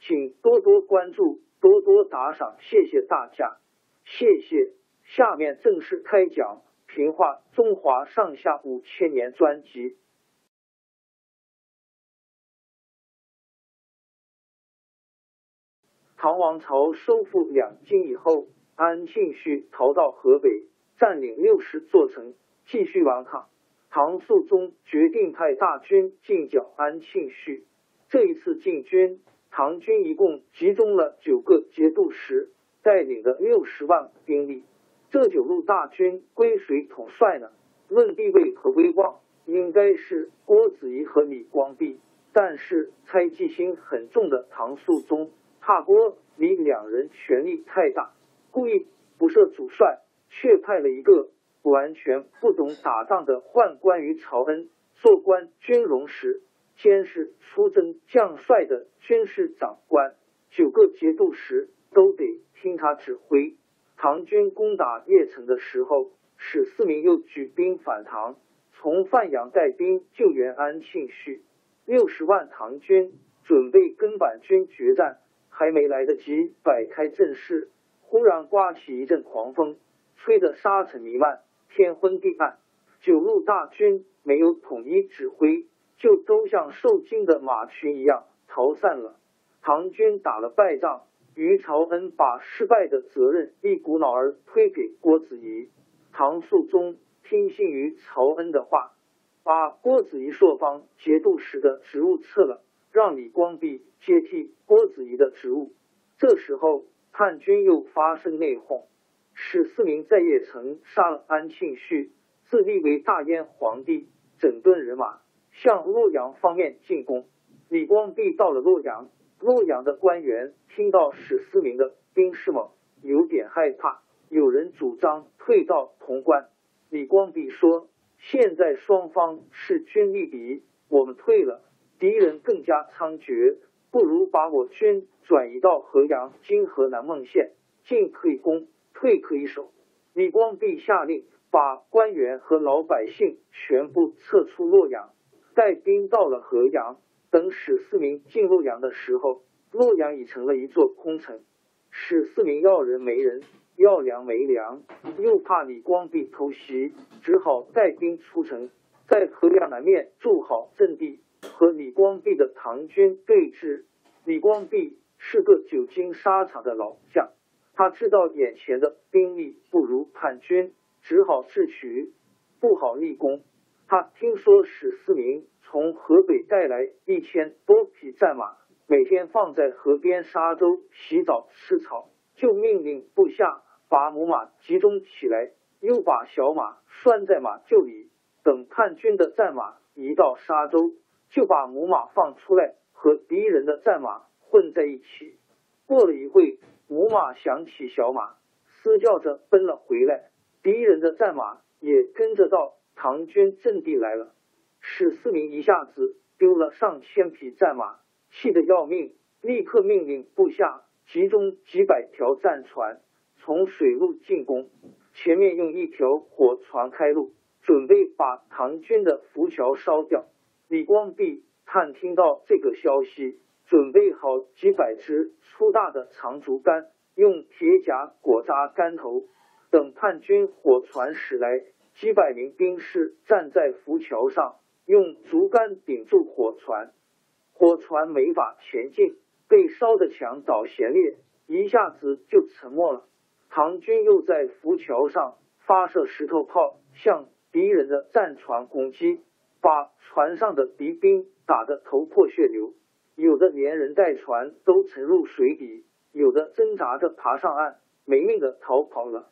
请多多关注，多多打赏，谢谢大家，谢谢。下面正式开讲《评话中华上下五千年》专辑。唐王朝收复两京以后，安庆绪逃到河北，占领六十座城，继续顽抗。唐肃宗决定派大军进剿安庆绪。这一次进军。唐军一共集中了九个节度使，带领的六十万兵力。这九路大军归谁统帅呢？论地位和威望，应该是郭子仪和李光弼。但是猜忌心很重的唐肃宗怕郭李两人权力太大，故意不设主帅，却派了一个完全不懂打仗的宦官于朝恩做官军容使。先是出征将帅的军事长官，九个节度使都得听他指挥。唐军攻打邺城的时候，史思明又举兵反唐，从范阳带兵救援安庆绪。六十万唐军准备跟板军决战，还没来得及摆开阵势，忽然刮起一阵狂风，吹得沙尘弥漫，天昏地暗。九路大军没有统一指挥。就都像受惊的马群一样逃散了。唐军打了败仗，于朝恩把失败的责任一股脑儿推给郭子仪。唐肃宗听信于朝恩的话，把郭子仪朔方节度使的职务撤了，让李光弼接替郭子仪的职务。这时候叛军又发生内讧，史思明在邺城杀了安庆绪，自立为大燕皇帝，整顿人马。向洛阳方面进攻，李光弼到了洛阳，洛阳的官员听到史思明的兵势猛，有点害怕，有人主张退到潼关。李光弼说：“现在双方势均力敌，我们退了，敌人更加猖獗，不如把我军转移到河阳（今河南孟县），进可以攻，退可以守。”李光弼下令把官员和老百姓全部撤出洛阳。带兵到了河阳，等史思明进洛阳的时候，洛阳已成了一座空城。史思明要人没人，要粮没粮，又怕李光弼偷袭，只好带兵出城，在河阳南面筑好阵地，和李光弼的唐军对峙。李光弼是个久经沙场的老将，他知道眼前的兵力不如叛军，只好智取，不好立功。他听说史思明从河北带来一千多匹战马，每天放在河边沙洲洗澡吃草，就命令部下把母马集中起来，又把小马拴在马厩里。等叛军的战马一到沙洲，就把母马放出来和敌人的战马混在一起。过了一会，母马想起小马，嘶叫着奔了回来，敌人的战马也跟着到。唐军阵地来了，史思明一下子丢了上千匹战马，气得要命，立刻命令部下集中几百条战船从水路进攻，前面用一条火船开路，准备把唐军的浮桥烧掉。李光弼探听到这个消息，准备好几百支粗大的长竹竿，用铁甲裹扎竿头，等叛军火船驶来，几百名兵士站在浮桥上，用竹竿顶住火船。火船没法前进，被烧的墙倒弦裂，一下子就沉没了。唐军又在浮桥上发射石头炮，向敌人的战船攻击，把船上的敌兵打得头破血流，有的连人带船都沉入水底，有的挣扎着爬上岸，没命的逃跑了。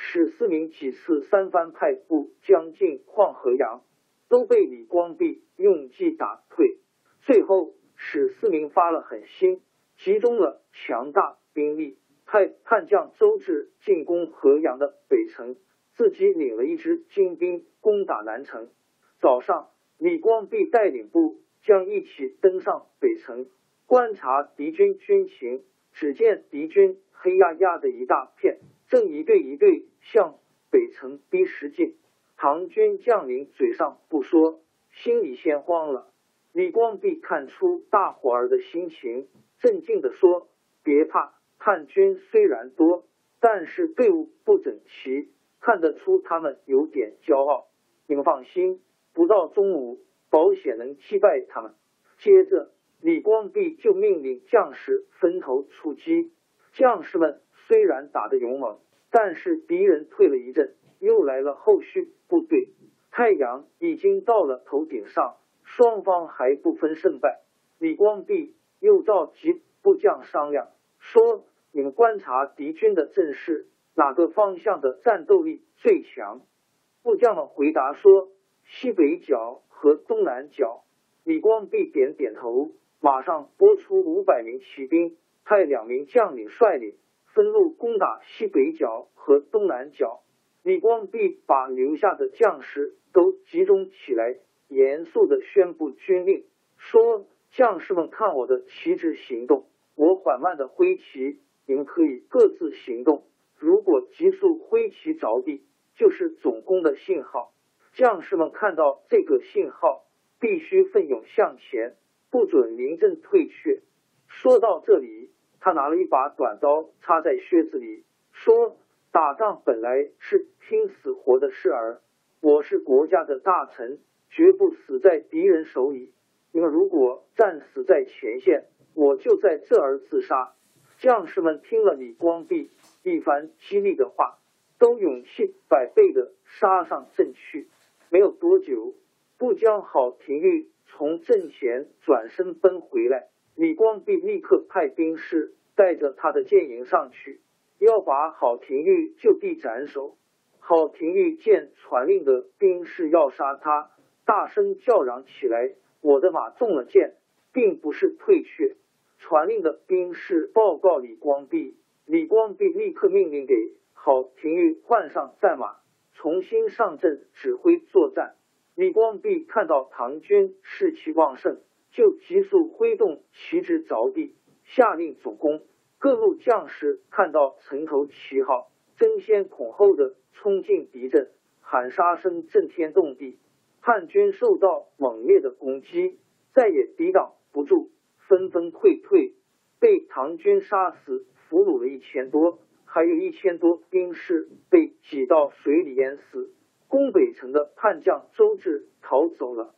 史思明几次三番派部将近黄河阳，都被李光弼用计打退。最后，史思明发了狠心，集中了强大兵力，派叛将周至进攻河阳的北城，自己领了一支精兵攻打南城。早上，李光弼带领部将一起登上北城，观察敌军军情。只见敌军黑压压的一大片，正一队一队向北城逼实进。唐军将领嘴上不说，心里先慌了。李光弼看出大伙儿的心情，镇静的说：“别怕，叛军虽然多，但是队伍不整齐，看得出他们有点骄傲。你们放心，不到中午，保险能击败他们。”接着，李光弼就命令将士分头出击。将士们虽然打得勇猛，但是敌人退了一阵，又来了后续部队。太阳已经到了头顶上。双方还不分胜败，李光弼又召集部将商量，说：“你们观察敌军的阵势，哪个方向的战斗力最强？”部将们回答说：“西北角和东南角。”李光弼点点头，马上拨出五百名骑兵，派两名将领率领，分路攻打西北角和东南角。李光弼把留下的将士都集中起来。严肃的宣布军令，说：“将士们，看我的旗帜行动。我缓慢的挥旗，你们可以各自行动。如果急速挥旗着地，就是总攻的信号。将士们看到这个信号，必须奋勇向前，不准临阵退却。”说到这里，他拿了一把短刀插在靴子里，说：“打仗本来是拼死活的事儿，我是国家的大臣。”绝不死在敌人手里。你们如果战死在前线，我就在这儿自杀。将士们听了李光弼一番激励的话，都勇气百倍的杀上阵去。没有多久，不将郝廷玉从阵前转身奔回来，李光弼立刻派兵士带着他的箭营上去，要把郝廷玉就地斩首。郝廷玉见传令的兵士要杀他。大声叫嚷起来！我的马中了箭，并不是退却。传令的兵士报告李光弼，李光弼立刻命令给郝廷玉换上战马，重新上阵指挥作战。李光弼看到唐军士气旺盛，就急速挥动旗帜着地，下令主攻。各路将士看到城头旗号，争先恐后的冲进敌阵，喊杀声震天动地。叛军受到猛烈的攻击，再也抵挡不住，纷纷溃退，被唐军杀死、俘虏了一千多，还有一千多兵士被挤到水里淹死。攻北城的叛将周至逃走了，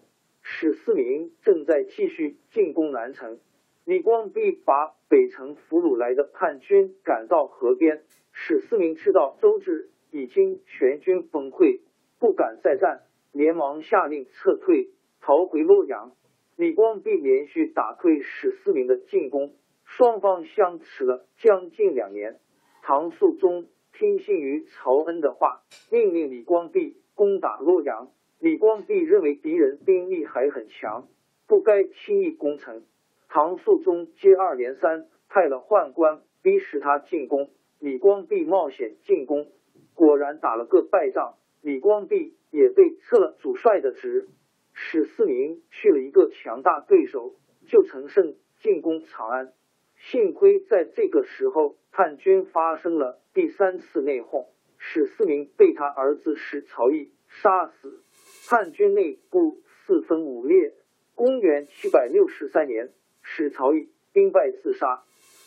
史思明正在继续进攻南城。李光弼把北城俘虏来的叛军赶到河边，史思明知道周至已经全军崩溃，不敢再战。连忙下令撤退，逃回洛阳。李光弼连续打退史思明的进攻，双方相持了将近两年。唐肃宗听信于曹恩的话，命令李光弼攻打洛阳。李光弼认为敌人兵力还很强，不该轻易攻城。唐肃宗接二连三派了宦官逼使他进攻。李光弼冒险进攻，果然打了个败仗。李光弼也被撤了主帅的职，史思明去了一个强大对手，就乘胜进攻长安。幸亏在这个时候，叛军发生了第三次内讧，史思明被他儿子史曹义杀死，汉军内部四分五裂。公元七百六十三年，史曹义兵败自杀，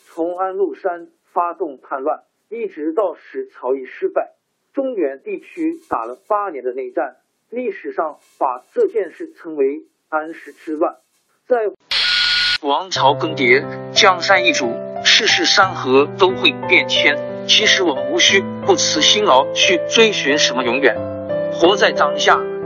从安禄山发动叛乱，一直到史曹义失败，中原地区打了八年的内战。历史上把这件事称为安史之乱。在王朝更迭，江山易主，世事山河都会变迁。其实我们无需不辞辛劳去追寻什么永远，活在当下，